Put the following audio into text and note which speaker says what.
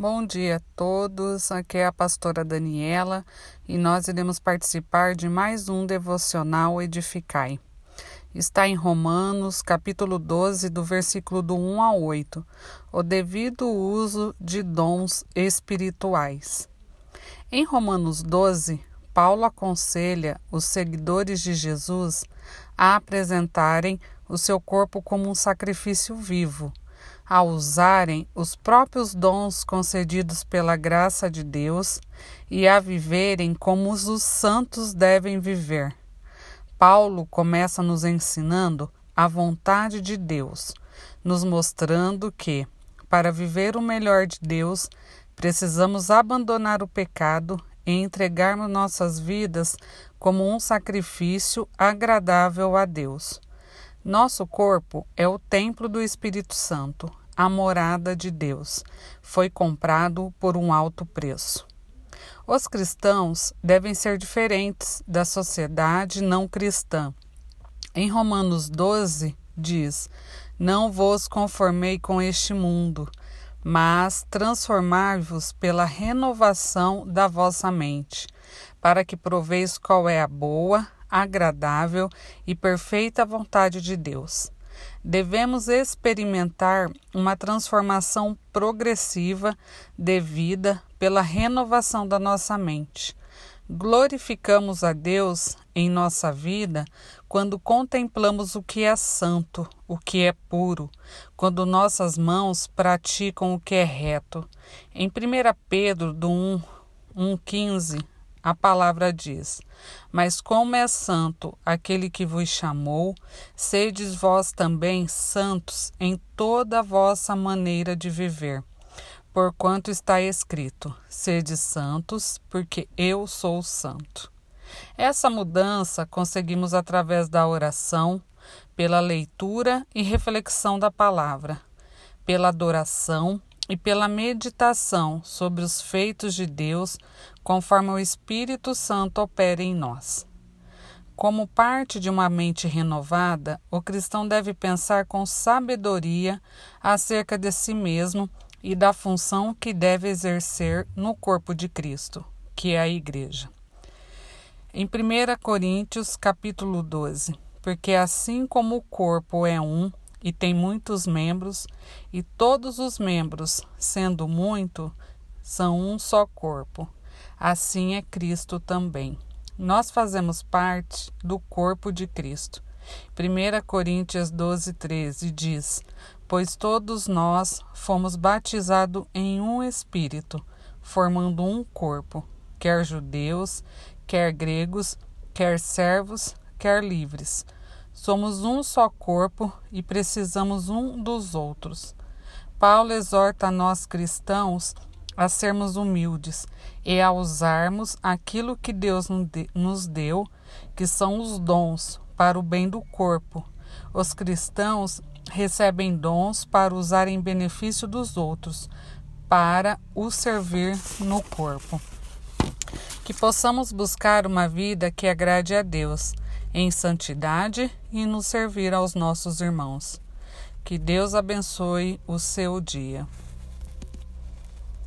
Speaker 1: Bom dia a todos, aqui é a pastora Daniela e nós iremos participar de mais um devocional Edificai. Está em Romanos, capítulo 12, do versículo do 1 ao 8, o devido uso de dons espirituais. Em Romanos 12, Paulo aconselha os seguidores de Jesus a apresentarem o seu corpo como um sacrifício vivo a usarem os próprios dons concedidos pela graça de Deus e a viverem como os santos devem viver. Paulo começa nos ensinando a vontade de Deus, nos mostrando que, para viver o melhor de Deus, precisamos abandonar o pecado e entregarmos nossas vidas como um sacrifício agradável a Deus. Nosso corpo é o templo do Espírito Santo, a morada de Deus. Foi comprado por um alto preço. Os cristãos devem ser diferentes da sociedade não cristã. Em Romanos 12 diz: Não vos conformei com este mundo, mas transformai-vos pela renovação da vossa mente, para que proveis qual é a boa, agradável e perfeita vontade de Deus. Devemos experimentar uma transformação progressiva devida pela renovação da nossa mente. Glorificamos a Deus em nossa vida quando contemplamos o que é santo, o que é puro, quando nossas mãos praticam o que é reto. Em 1 Pedro do 1, 1,15 a palavra diz: Mas como é santo aquele que vos chamou, sedes vós também santos em toda a vossa maneira de viver. Porquanto está escrito: Sede santos, porque eu sou santo. Essa mudança conseguimos através da oração, pela leitura e reflexão da palavra, pela adoração e pela meditação sobre os feitos de Deus, conforme o Espírito Santo opera em nós. Como parte de uma mente renovada, o cristão deve pensar com sabedoria acerca de si mesmo e da função que deve exercer no corpo de Cristo, que é a igreja. Em 1 Coríntios, capítulo 12, porque assim como o corpo é um e tem muitos membros, e todos os membros, sendo muito, são um só corpo. Assim é Cristo também. Nós fazemos parte do corpo de Cristo. 1 Coríntios 12, 13 diz: Pois todos nós fomos batizados em um Espírito, formando um corpo, quer judeus, quer gregos, quer servos, quer livres Somos um só corpo e precisamos um dos outros. Paulo exorta a nós cristãos a sermos humildes e a usarmos aquilo que Deus nos deu, que são os dons, para o bem do corpo. Os cristãos recebem dons para usar em benefício dos outros, para o servir no corpo. Que possamos buscar uma vida que agrade a Deus em santidade e nos servir aos nossos irmãos. Que Deus abençoe o seu dia.